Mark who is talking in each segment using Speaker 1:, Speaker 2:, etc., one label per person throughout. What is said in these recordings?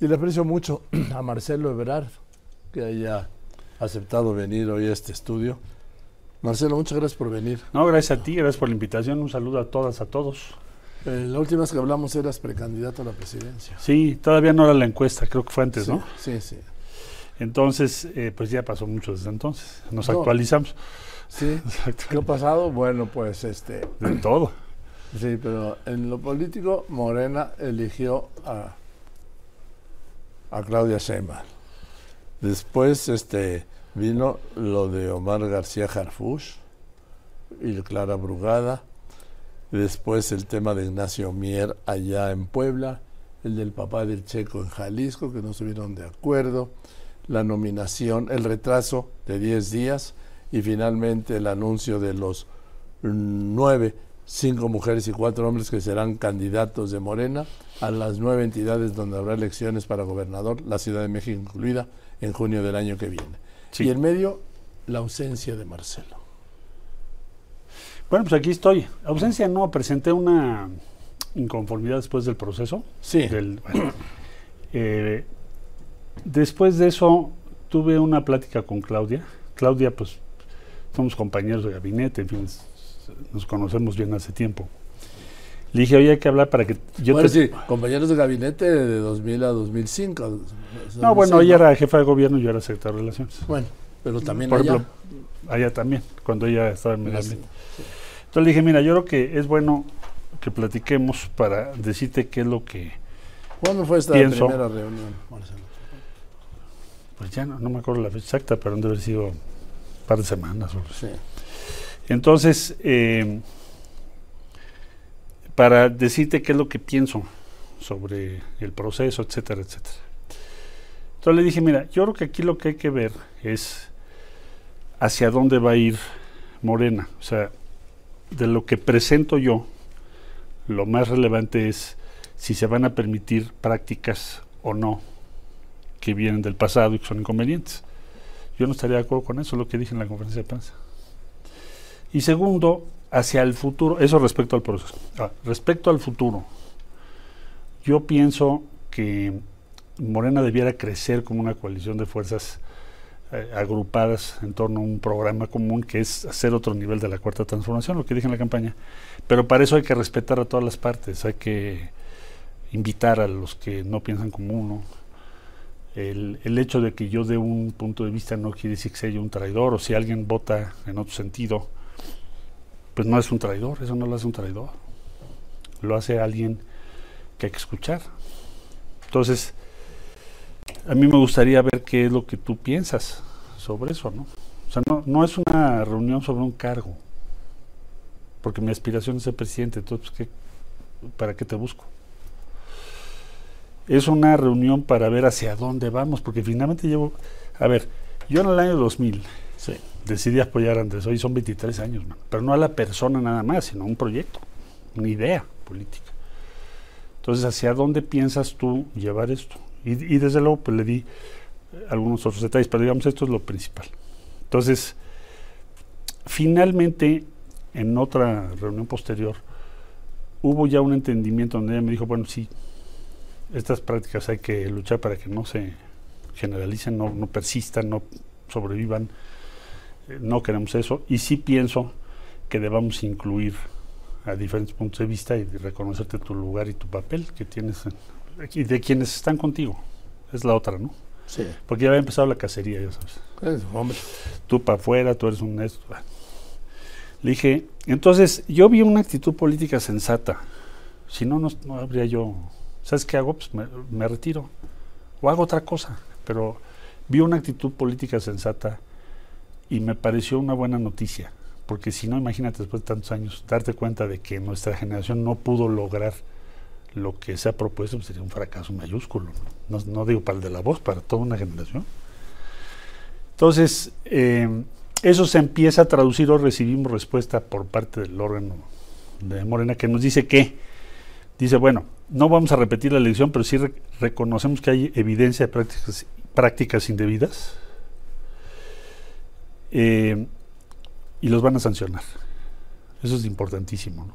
Speaker 1: Y le aprecio mucho a Marcelo Ebrard que haya aceptado venir hoy a este estudio. Marcelo, muchas gracias por venir.
Speaker 2: No, gracias a ti, gracias por la invitación. Un saludo a todas, a todos.
Speaker 1: Eh, la última vez que hablamos eras precandidato a la presidencia.
Speaker 2: Sí, todavía no era la encuesta, creo que fue antes,
Speaker 1: sí,
Speaker 2: ¿no?
Speaker 1: Sí, sí.
Speaker 2: Entonces, eh, pues ya pasó mucho desde entonces. Nos
Speaker 1: No.
Speaker 2: actualizamos
Speaker 1: Sí. ¿Qué ha pasado? Bueno, pues este.
Speaker 2: de todo.
Speaker 1: Sí, pero en lo político, Morena eligió a, a Claudia Sheinbaum. Después este, vino lo de Omar García Harfush y Clara Brugada. Después el tema de Ignacio Mier allá en Puebla, el del papá del Checo en Jalisco, que no estuvieron de acuerdo, la nominación, el retraso de 10 días y finalmente el anuncio de los nueve, cinco mujeres y cuatro hombres que serán candidatos de Morena a las nueve entidades donde habrá elecciones para gobernador, la Ciudad de México incluida, en junio del año que viene.
Speaker 2: Sí.
Speaker 1: Y en medio, la ausencia de Marcelo.
Speaker 2: Bueno, pues aquí estoy. Ausencia no, presenté una inconformidad después del proceso.
Speaker 1: Sí,
Speaker 2: del- bueno, eh, después de eso tuve una plática con Claudia. Claudia, pues somos compañeros de gabinete, en fin, nos conocemos bien hace tiempo. Le dije, oye, hay que hablar para que yo
Speaker 1: bueno,
Speaker 2: te-
Speaker 1: sí, compañeros de gabinete de 2000 a 2005.
Speaker 2: No, bueno, ella era jefa de gobierno y yo era secretario de Relaciones.
Speaker 1: Bueno, pero también
Speaker 2: Por
Speaker 1: allá.
Speaker 2: ejemplo, allá también, cuando ella estaba en medio ambiente. Entonces le dije, mira, yo creo que es bueno que platiquemos para decirte qué es lo que...
Speaker 1: ¿Cuándo fue esta
Speaker 2: Pienso-
Speaker 1: primera reunión, Marcelo?
Speaker 2: Pues ya no, no me acuerdo la fecha exacta, pero han de haber sido un par de semanas. o.
Speaker 1: Sí.
Speaker 2: Entonces, eh, para decirte qué es lo que pienso sobre el proceso, etcétera, etcétera. Entonces le dije, mira, yo creo que aquí lo que hay que ver es hacia dónde va a ir Morena. O sea, de lo que presento yo, lo más relevante es si se van a permitir prácticas o no que vienen del pasado y que son inconvenientes. Yo no estaría de acuerdo con eso, lo que dije en la conferencia de prensa. Y segundo, hacia el futuro, eso respecto al proceso. Ah, respecto al futuro, yo pienso que Morena debiera crecer como una coalición de fuerzas eh, agrupadas en torno a un programa común que es hacer otro nivel de la cuarta transformación, lo que dije en la campaña. Pero para eso hay que respetar a todas las partes, hay que invitar a los que no piensan como uno. El, el hecho de que yo dé un punto de vista no quiere decir que sea yo un traidor, o si alguien vota en otro sentido, pues no es un traidor, eso no lo hace un traidor. Lo hace alguien que hay que escuchar. Entonces, a mí me gustaría ver qué es lo que tú piensas sobre eso, ¿no? O sea, no, es una reunión sobre un cargo, porque mi aspiración es ser presidente, entonces, ¿qué, ¿para qué te busco? Es una reunión para ver hacia dónde vamos, porque finalmente llevo, a ver, yo en el año 2000
Speaker 1: Sí.
Speaker 2: decidí apoyar a Andrés, hoy son 23 años, pero no a la persona nada más, sino a un proyecto, una idea política. Entonces, ¿hacia dónde piensas tú llevar esto? Y, desde luego, pues le di eh, algunos otros detalles, pero digamos, esto es lo principal. Entonces, finalmente, en otra reunión posterior, hubo ya un entendimiento donde ella me dijo, bueno, sí, estas prácticas hay que luchar para que no se generalicen, no, persistan, no sobrevivan, no queremos eso, y sí pienso que debamos incluir a diferentes puntos de vista y reconocerte tu lugar y tu papel que tienes en- y de quienes están contigo. Es la otra, ¿no?
Speaker 1: Sí.
Speaker 2: Porque ya había empezado la cacería, ya sabes.
Speaker 1: Es, hombre.
Speaker 2: Tú para afuera, tú eres un esto. Le dije, entonces yo vi una actitud política sensata. Si no, no, no habría yo. ¿Sabes qué hago? Pues me, me retiro. O hago otra cosa. Pero vi una actitud política sensata y me pareció una buena noticia. Porque si no, imagínate después de tantos años, darte cuenta de que nuestra generación no pudo lograr lo que se ha propuesto, pues sería un fracaso mayúsculo. No, no digo para el de la voz, para toda una generación. Entonces, eh, eso se empieza a traducir o recibimos respuesta por parte del órgano de Morena que nos dice que, dice, bueno, no vamos a repetir la elección, pero sí re- reconocemos que hay evidencia de prácticas, prácticas indebidas eh, y los van a sancionar. Eso es importantísimo.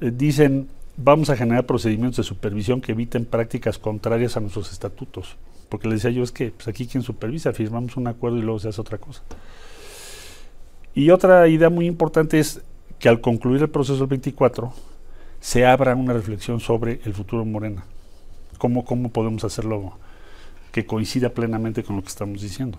Speaker 2: Eh, dicen, vamos a generar procedimientos de supervisión que eviten prácticas contrarias a nuestros estatutos. Porque le decía yo, es que pues aquí quien supervisa, firmamos un acuerdo y luego se hace otra cosa. Y otra idea muy importante es que al concluir el proceso del 24 se abra una reflexión sobre el futuro Morena. Cómo, cómo podemos hacerlo que coincida plenamente con lo que estamos diciendo.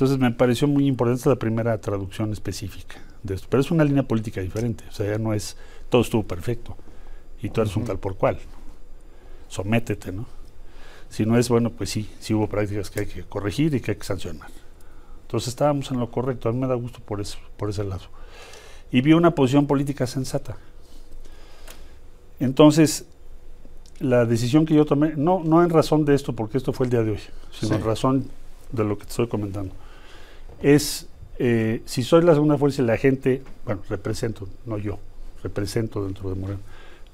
Speaker 2: Entonces me pareció muy importante la primera traducción específica de esto. Pero es una línea política diferente. O sea, ya no es todo estuvo perfecto y tú eres un tal por cual. Sométete, ¿no? Si no es bueno, pues sí, sí hubo prácticas que hay que corregir y que hay que sancionar. Entonces estábamos en lo correcto. A mí me da gusto por, eso, por ese lado. Y vi una posición política sensata. Entonces, la decisión que yo tomé, no, no en razón de esto, porque esto fue el día de hoy, sino en razón de lo que te estoy comentando, es eh, si soy la segunda fuerza y la gente, bueno, represento, no yo, represento dentro de Morena,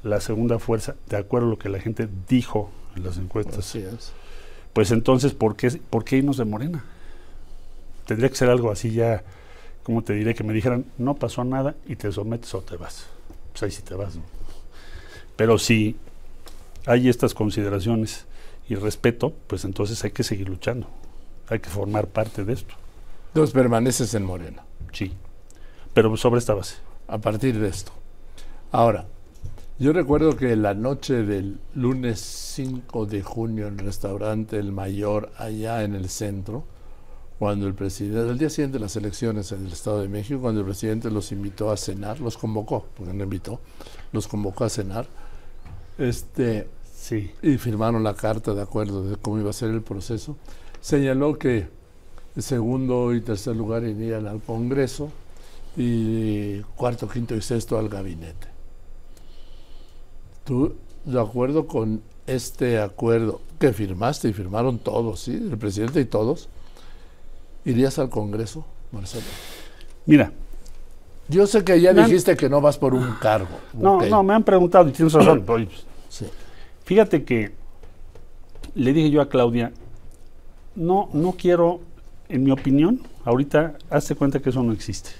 Speaker 2: la segunda fuerza, de acuerdo a lo que la gente dijo en las encuestas, pues entonces, ¿por qué, ¿por qué irnos de Morena? Tendría que ser algo así ya, como te diré, que me dijeran, no pasó nada y te sometes o te vas. Pues ahí sí te vas. Pero si hay estas consideraciones y respeto, pues entonces hay que seguir luchando. Hay que formar parte de esto.
Speaker 1: Entonces permaneces en Morena.
Speaker 2: Sí, pero sobre esta base.
Speaker 1: A partir de esto. Ahora, yo recuerdo que la noche del lunes 5 de junio en el restaurante El Mayor, allá en el centro, cuando el presidente, el día siguiente de las elecciones en el Estado de México, cuando el presidente los invitó a cenar, los convocó, porque no invitó, los convocó a cenar, este,
Speaker 2: sí.
Speaker 1: y firmaron la carta de acuerdo de cómo iba a ser el proceso, señaló que segundo y tercer lugar irían al Congreso y cuarto, quinto y sexto al gabinete. ¿Tú, de acuerdo con este acuerdo que firmaste y firmaron todos, ¿sí? el presidente y todos, irías al Congreso, Marcelo?
Speaker 2: Mira.
Speaker 1: Yo sé que ya dijiste que no vas por un cargo.
Speaker 2: No, no, me han preguntado y tienes razón. sí. Fíjate que le dije yo a Claudia, no, no quiero, en mi opinión, ahorita hazte cuenta que eso no existe.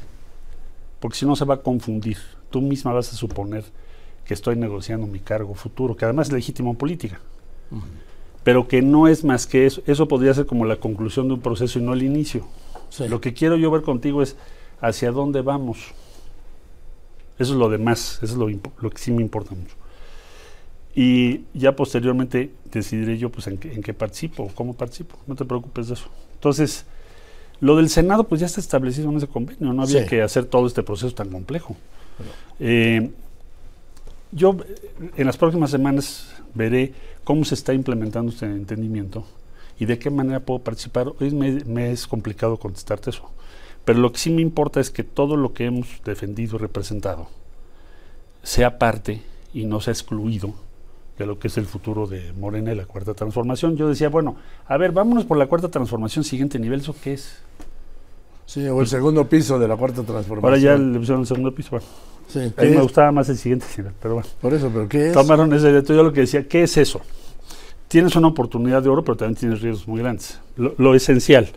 Speaker 2: Porque si no se va a confundir. Tú misma vas a suponer que estoy negociando mi cargo futuro, que además es legítimo en política. Pero que no es más que eso. Eso podría ser como la conclusión de un proceso y no el inicio. Lo que quiero yo ver contigo es hacia dónde vamos. Eso es lo demás, eso es lo, lo que sí me importa mucho. Y ya posteriormente decidiré yo pues en qué, en qué participo, cómo participo. No te preocupes de eso. Entonces, lo del Senado pues ya está establecido en ese convenio. No había que hacer todo este proceso tan complejo. Eh, yo en las próximas semanas veré cómo se está implementando este entendimiento y de qué manera puedo participar. Hoy me, es complicado contestarte eso. Pero lo que sí me importa es que todo lo que hemos defendido y representado sea parte y no sea excluido de lo que es el futuro de Morena y la cuarta transformación. Yo decía, bueno, a ver, vámonos por la cuarta transformación, siguiente nivel, ¿eso qué es?
Speaker 1: Sí, o el segundo piso de la cuarta transformación.
Speaker 2: Ahora ya le pusieron el segundo piso, bueno. Sí, a mí me gustaba más el siguiente nivel, pero bueno.
Speaker 1: Por eso, pero ¿qué es?
Speaker 2: Tomaron ese reto, yo lo que decía, ¿qué es eso? Tienes una oportunidad de oro, pero también tienes riesgos muy grandes. lo esencial,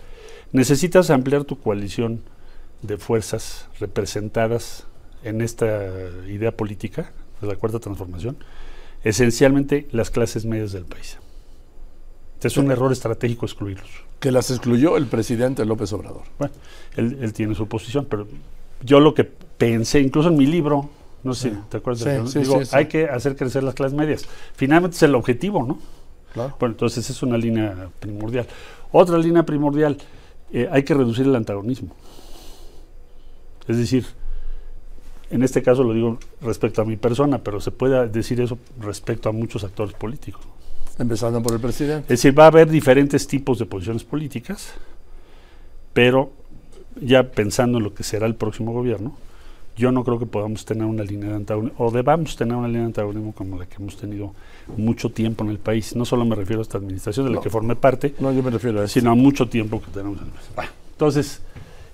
Speaker 2: necesitas ampliar tu coalición de fuerzas representadas en esta idea política de la cuarta transformación esencialmente las clases medias del país. Es un error estratégico excluirlos.
Speaker 1: Que las excluyó el presidente López Obrador.
Speaker 2: Bueno, él, tiene su posición, pero yo lo que pensé, incluso en mi libro, no sé, ¿te acuerdas? Sí, digo, hay que hacer crecer las clases medias. Finalmente es el objetivo, ¿no?
Speaker 1: Claro.
Speaker 2: Bueno, entonces es una línea primordial. Otra línea primordial, eh, hay que reducir el antagonismo. Es decir, en este caso lo digo respecto a mi persona, pero se puede decir eso respecto a muchos actores políticos.
Speaker 1: Empezando por el presidente.
Speaker 2: Es decir, va a haber diferentes tipos de posiciones políticas, pero ya pensando en lo que será el próximo gobierno, yo no creo que podamos tener una línea de antagonismo, o debamos tener una línea de antagonismo como la que hemos tenido mucho tiempo en el país. No solo me refiero a esta administración de la que formé parte,
Speaker 1: no, yo me refiero a
Speaker 2: sino a mucho tiempo que tenemos en el país. entonces,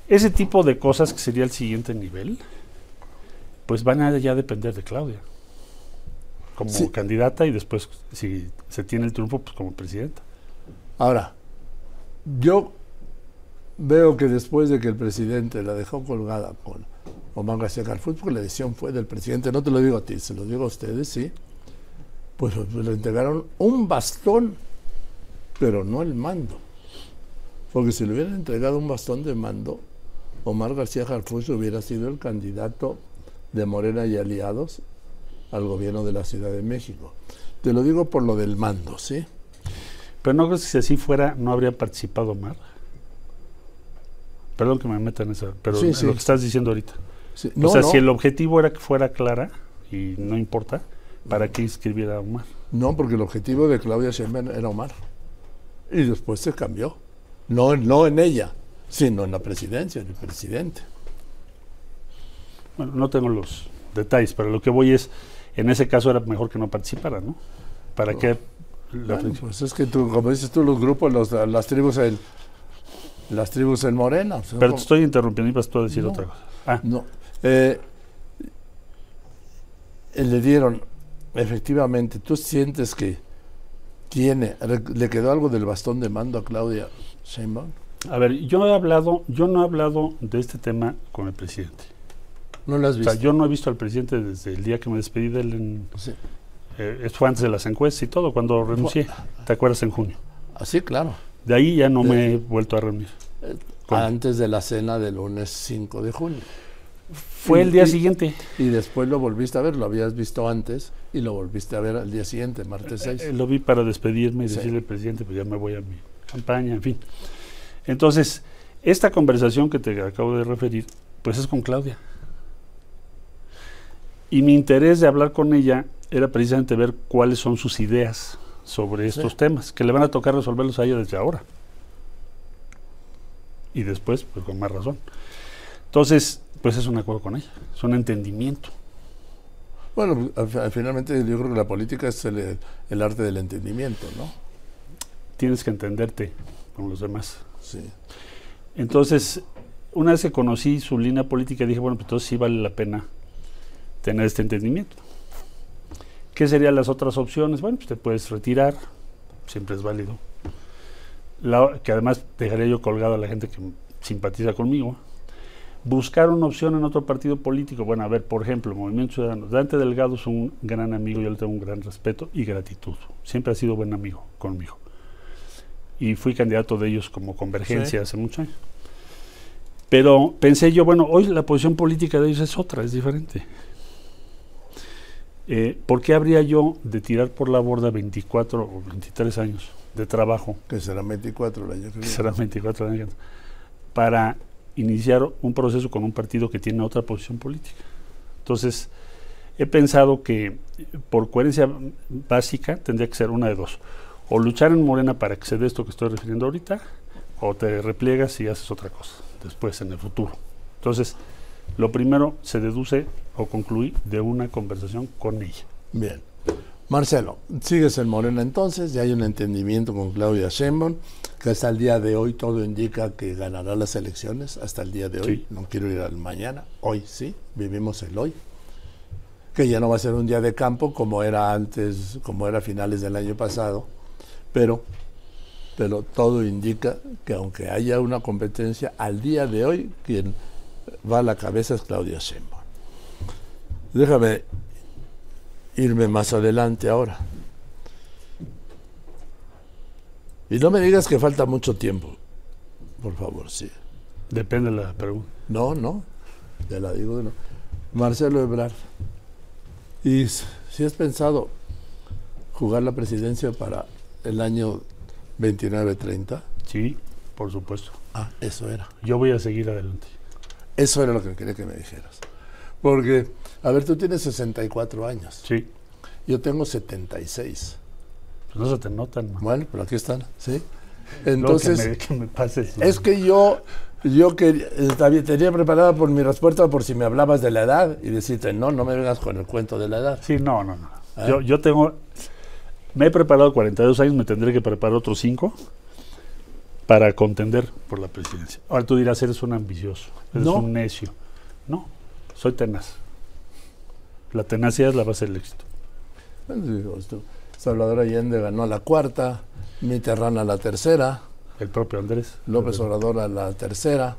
Speaker 2: ese tipo de cosas que sería el siguiente nivel, pues van a ya depender de Claudia como candidata y después si se tiene el triunfo pues como presidenta.
Speaker 1: Ahora, yo veo que después de que el presidente la dejó colgada con Omar García Carfus, porque la decisión fue del presidente, no te lo digo a ti, se lo digo a ustedes, sí, Pues, pues le entregaron un bastón, pero no el mando. Porque si le hubieran entregado un bastón de mando, Omar García Harfuch hubiera sido el candidato de Morena y aliados al gobierno de la Ciudad de México. Te lo digo por lo del mando, ¿sí?
Speaker 2: Pero no creo que si así fuera, no habría participado Omar. Perdón que me meta en eso, pero
Speaker 1: Sí,
Speaker 2: en
Speaker 1: sí.
Speaker 2: lo que estás diciendo ahorita.
Speaker 1: Sí,
Speaker 2: o sea,
Speaker 1: no,
Speaker 2: si el objetivo era que fuera clara, y no importa, ¿para qué inscribiera a Omar?
Speaker 1: no, porque el objetivo de Claudia Sheinbaum era Omar. Y después se cambió. No, no en ella, sino en la presidencia, en el presidente.
Speaker 2: Bueno, no tengo los detalles, pero lo que voy es, en ese caso era mejor que no participara, ¿no? ¿Para
Speaker 1: No.
Speaker 2: qué? la
Speaker 1: Bueno, pues es que tú, como dices tú, los grupos, los- las tribus en, las tribus en Morena.
Speaker 2: pero te estoy interrumpiendo y vas tú a decir
Speaker 1: No.
Speaker 2: otra cosa. Ah,
Speaker 1: No. Eh, eh, le dieron, efectivamente, tú sientes que tiene, le quedó algo del bastón de mando a Claudia Sheinbaum.
Speaker 2: a ver, yo he hablado, yo no he hablado de este tema con el presidente.
Speaker 1: ¿No lo has
Speaker 2: O
Speaker 1: visto?
Speaker 2: sea, yo no he visto al presidente desde el día que me despedí de él en,
Speaker 1: Sí.
Speaker 2: eh, fue antes de las encuestas y todo, cuando renuncié, ¿te acuerdas? En junio.
Speaker 1: Así, claro.
Speaker 2: De ahí ya no
Speaker 1: De-
Speaker 2: me he vuelto a reunir.
Speaker 1: Eh. Antes de la cena del lunes 5 de junio.
Speaker 2: Fue
Speaker 1: Y-
Speaker 2: el día
Speaker 1: y-
Speaker 2: siguiente.
Speaker 1: Y después lo volviste a ver, lo habías visto antes y lo volviste a ver al día siguiente, martes 6.
Speaker 2: Eh, lo vi para despedirme y
Speaker 1: Sí.
Speaker 2: decirle al presidente, pues ya me voy a mi campaña, en fin. Entonces, esta conversación que te acabo de referir, pues es con Claudia. Y mi interés de hablar con ella era precisamente ver cuáles son sus ideas sobre estos
Speaker 1: Sí.
Speaker 2: temas, que le van a tocar resolverlos a ella desde ahora. Y después, pues con más razón. Entonces, pues es un acuerdo con ella, es un entendimiento.
Speaker 1: Bueno, al fi- finalmente yo creo que la política es el, el arte del entendimiento, ¿no?
Speaker 2: Tienes que entenderte con los demás.
Speaker 1: Sí.
Speaker 2: Entonces, una vez que conocí su línea política, dije, bueno, pues entonces sí vale la pena tener este entendimiento. ¿Qué serían las otras opciones? Bueno, pues te puedes retirar, siempre es válido. La- que además dejaría yo colgado a la gente que simpatiza conmigo. Buscar una opción en otro partido político. Bueno, a ver, por ejemplo, Movimiento Ciudadano. Dante Delgado es un gran amigo, yo le tengo un gran respeto y gratitud. Siempre ha sido buen amigo conmigo. Y fui candidato de ellos como convergencia
Speaker 1: Sí.
Speaker 2: hace muchos años. Pero pensé yo, bueno, hoy la posición política de ellos es otra, es diferente. Eh, ¿Por qué habría yo de tirar por la borda 24 o 23 años de trabajo,
Speaker 1: Que será 24 el año que viene.
Speaker 2: serán 24 años, para iniciar un proceso con un partido que tiene otra posición política? Entonces, he pensado que por coherencia básica tendría que ser una de dos. O luchar en Morena para que se dé esto que estoy refiriendo ahorita, o te repliegas y haces otra cosa después en el futuro. Entonces, lo primero se deduce o concluí de una conversación con ella.
Speaker 1: Bien. Marcelo, sigues en Morena entonces, ya hay un entendimiento con Claudia Sheinbaum, que hasta el día de hoy todo indica que ganará las elecciones, hasta el día de hoy,
Speaker 2: Sí.
Speaker 1: no quiero ir al mañana, hoy sí, vivimos el hoy, que ya no va a ser un día de campo como era antes, como era a finales del año pasado, pero, pero todo indica que aunque haya una competencia, al día de hoy quien va a la cabeza es Claudia Sheinbaum. Déjame irme más adelante ahora. Y no me digas que falta mucho tiempo. Por favor, sí.
Speaker 2: Depende de la pregunta.
Speaker 1: No, no. Ya la digo de no. Marcelo Ebrard. ¿Y si has pensado jugar la presidencia para el año 29-30?
Speaker 2: Sí, por supuesto.
Speaker 1: Ah, eso era.
Speaker 2: Yo voy a seguir adelante.
Speaker 1: Eso era lo que quería que me dijeras. Porque, a ver, tú tienes 64 años.
Speaker 2: Sí,
Speaker 1: Yo tengo 76.
Speaker 2: pues no se te notan. man.
Speaker 1: Bueno, pero aquí están, ¿sí? Entonces,
Speaker 2: que me, que me pases.
Speaker 1: Es que yo, yo que tenía preparada por mi respuesta por si me hablabas de la edad y decirte, no, no me vengas con el cuento de la edad.
Speaker 2: Sí, no, no, no.
Speaker 1: Ah.
Speaker 2: Yo, yo tengo. Me he preparado 42 años, me tendré que preparar otros 5 para contender por la presidencia. Ahora tú dirás, eres un ambicioso, eres
Speaker 1: No.
Speaker 2: un necio. No, soy tenaz. La tenacidad es la base del éxito.
Speaker 1: Esto, Salvador Allende ganó a la cuarta, Mitterrand a la tercera,
Speaker 2: El propio Andrés.
Speaker 1: López Obrador a la tercera.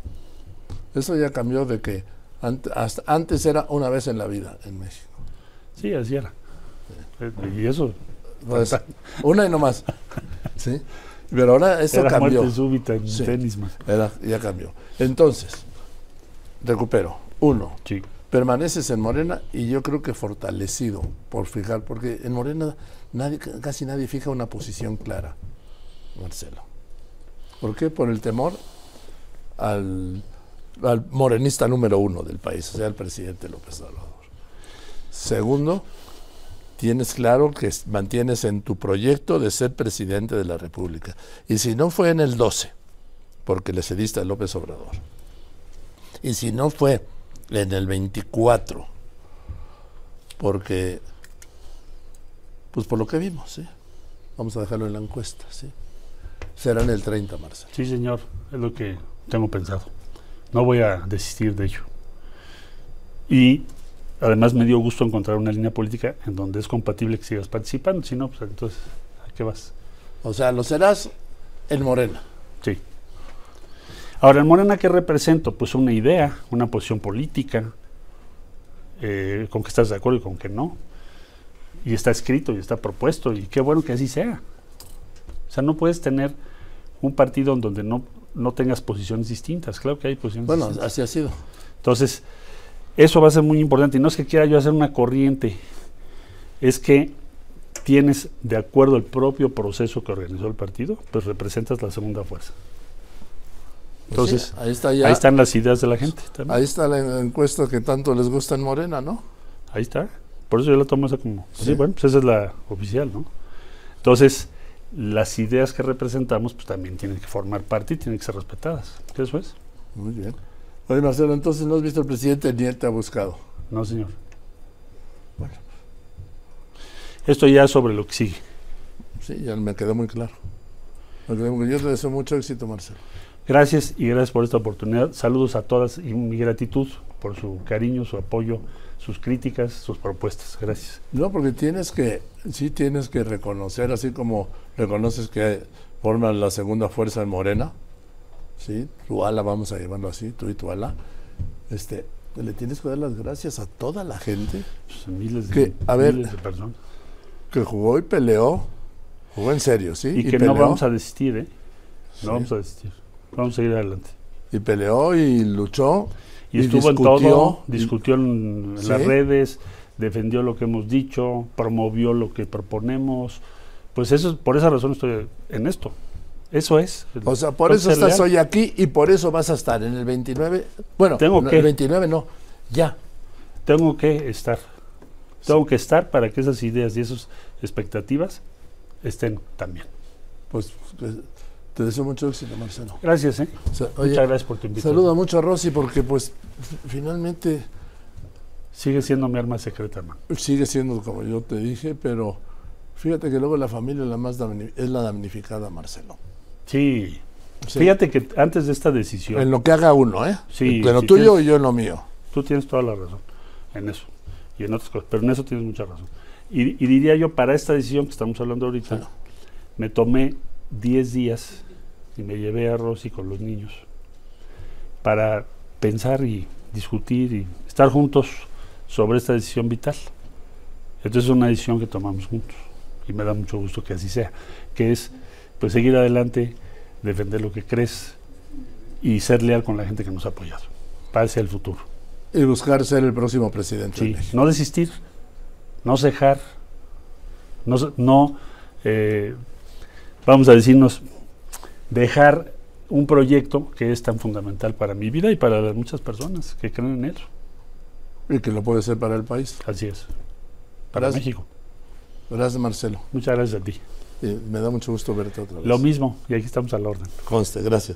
Speaker 1: Eso ya cambió de que ant- hasta antes era una vez en la vida en México.
Speaker 2: Sí, así era. Eh, Y eso
Speaker 1: Pues, una y no más. ¿Sí? Pero ahora esto
Speaker 2: era
Speaker 1: cambió.
Speaker 2: muerte súbita en
Speaker 1: Sí.
Speaker 2: tenis, man.
Speaker 1: Era- ya cambió. Entonces, recupero. Uno,
Speaker 2: Sí.
Speaker 1: permaneces en Morena y yo creo que fortalecido por fijar, porque en Morena nadie, casi nadie fija una posición clara, Marcelo. ¿Por qué? Por el temor al, al morenista número uno del país, o sea, el presidente López Obrador. Segundo, tienes claro que es- mantienes en tu proyecto de ser presidente de la República. Y si no fue en el 12, porque le cediste a López Obrador, y si no fue en el 24, porque, pues por lo que vimos, ¿sí? Vamos a dejarlo en la encuesta, ¿sí? Será en el 30, Marcelo.
Speaker 2: Sí, señor, es lo que tengo pensado. No voy a desistir de ello. Y además me dio gusto encontrar una línea política en donde es compatible que sigas participando. Si no, pues entonces, ¿a qué vas?
Speaker 1: O sea, lo serás en Morena.
Speaker 2: Sí. Ahora, ¿en Morena qué represento? Pues una idea, una posición política, eh, con que estás de acuerdo y con que no. Y está escrito y está propuesto, y qué bueno que así sea. O sea, no puedes tener un partido en donde no, no tengas posiciones distintas. Claro que hay posiciones
Speaker 1: Bueno,
Speaker 2: distintas.
Speaker 1: así ha sido.
Speaker 2: Entonces, eso va a ser muy importante. Y no es que quiera yo hacer una corriente, es que tienes, de acuerdo al propio proceso que organizó el partido, pues representas la segunda fuerza.
Speaker 1: Pues
Speaker 2: Entonces,
Speaker 1: sí, ahí está ya.
Speaker 2: Ahí están las ideas de la gente. también.
Speaker 1: Ahí está la encuesta que tanto les gusta en Morena, ¿no?
Speaker 2: Ahí está. Por eso yo la tomo esa como. Sí,
Speaker 1: Sí.
Speaker 2: bueno, pues esa es la oficial, ¿no? Entonces, las ideas que representamos, pues también tienen que formar parte y tienen que ser respetadas. ¿Qué eso es?
Speaker 1: Muy bien. Oye, Marcelo, entonces no has visto al presidente ni él te ha buscado.
Speaker 2: No, señor.
Speaker 1: Bueno.
Speaker 2: Esto ya sobre lo que sigue.
Speaker 1: Sí, ya me quedó muy claro. Me quedó muy- Yo te deseo mucho éxito, Marcelo.
Speaker 2: Gracias y gracias por esta oportunidad. Saludos a todas y mi gratitud por su cariño, su apoyo, sus críticas, sus propuestas. Gracias.
Speaker 1: No, porque tienes que, sí tienes que reconocer, así como reconoces que forman la segunda fuerza en Morena, ¿sí? Tu ala, vamos a llamarlo así, tú y tu ala, este, le tienes que dar las gracias a toda la gente
Speaker 2: Pues, miles de,
Speaker 1: Que, a ver,
Speaker 2: miles de personas.
Speaker 1: que jugó y peleó, jugó en serio, ¿sí?
Speaker 2: Y, que no vamos a desistir, ¿eh?
Speaker 1: Sí.
Speaker 2: No vamos a desistir. Vamos a seguir adelante.
Speaker 1: y peleó y luchó.
Speaker 2: Y,
Speaker 1: Y
Speaker 2: estuvo en
Speaker 1: discutió,
Speaker 2: todo,
Speaker 1: y-
Speaker 2: discutió en,
Speaker 1: Sí.
Speaker 2: las redes, defendió lo que hemos dicho, promovió lo que proponemos. Pues eso, por esa razón estoy en esto. Eso es.
Speaker 1: O sea, por eso estás
Speaker 2: leal.
Speaker 1: hoy aquí y por eso vas a estar en el 29. Bueno,
Speaker 2: Tengo que-
Speaker 1: el 29 no, ya.
Speaker 2: Tengo que estar. Tengo que estar para que esas ideas y esas expectativas estén también.
Speaker 1: Pues eh, te deseo mucho éxito, Marcelo.
Speaker 2: Gracias, ¿eh?
Speaker 1: O sea, oye,
Speaker 2: Muchas gracias por tu invitación.
Speaker 1: Saluda mucho a Rosy porque pues finalmente
Speaker 2: Sigue siendo mi arma secreta, hermano.
Speaker 1: sigue siendo como yo te dije, pero fíjate que luego la familia la más es la damnificada, Marcelo.
Speaker 2: Sí.
Speaker 1: Sí.
Speaker 2: Fíjate que antes de esta decisión,
Speaker 1: En lo que haga uno, ¿eh?
Speaker 2: Sí,
Speaker 1: En lo
Speaker 2: sí,
Speaker 1: tuyo
Speaker 2: tienes-
Speaker 1: y yo en lo mío.
Speaker 2: tú tienes toda la razón en eso y en otras cosas, pero en eso tienes mucha razón. Y, y diría yo, para esta decisión que estamos hablando ahorita,
Speaker 1: Sí.
Speaker 2: me tomé 10 días y me llevé a Rosy con los niños para pensar y discutir y estar juntos sobre esta decisión vital. Entonces es una decisión que tomamos juntos y me da mucho gusto que así sea, que es pues seguir adelante, defender lo que crees y ser leal con la gente que nos ha apoyado para hacia el futuro.
Speaker 1: Y buscar ser el próximo presidente de
Speaker 2: Sí,
Speaker 1: México.
Speaker 2: no desistir, no cejar, no, eh, vamos a decirnos, dejar un proyecto que es tan fundamental para mi vida y para muchas personas que creen en él.
Speaker 1: Y que lo puede ser para el país.
Speaker 2: Así es. Para
Speaker 1: Gracias.
Speaker 2: México.
Speaker 1: Gracias, Marcelo.
Speaker 2: Muchas gracias a ti.
Speaker 1: Y me da mucho gusto verte otra vez.
Speaker 2: Lo mismo, y aquí estamos a la orden.
Speaker 1: Conste, gracias.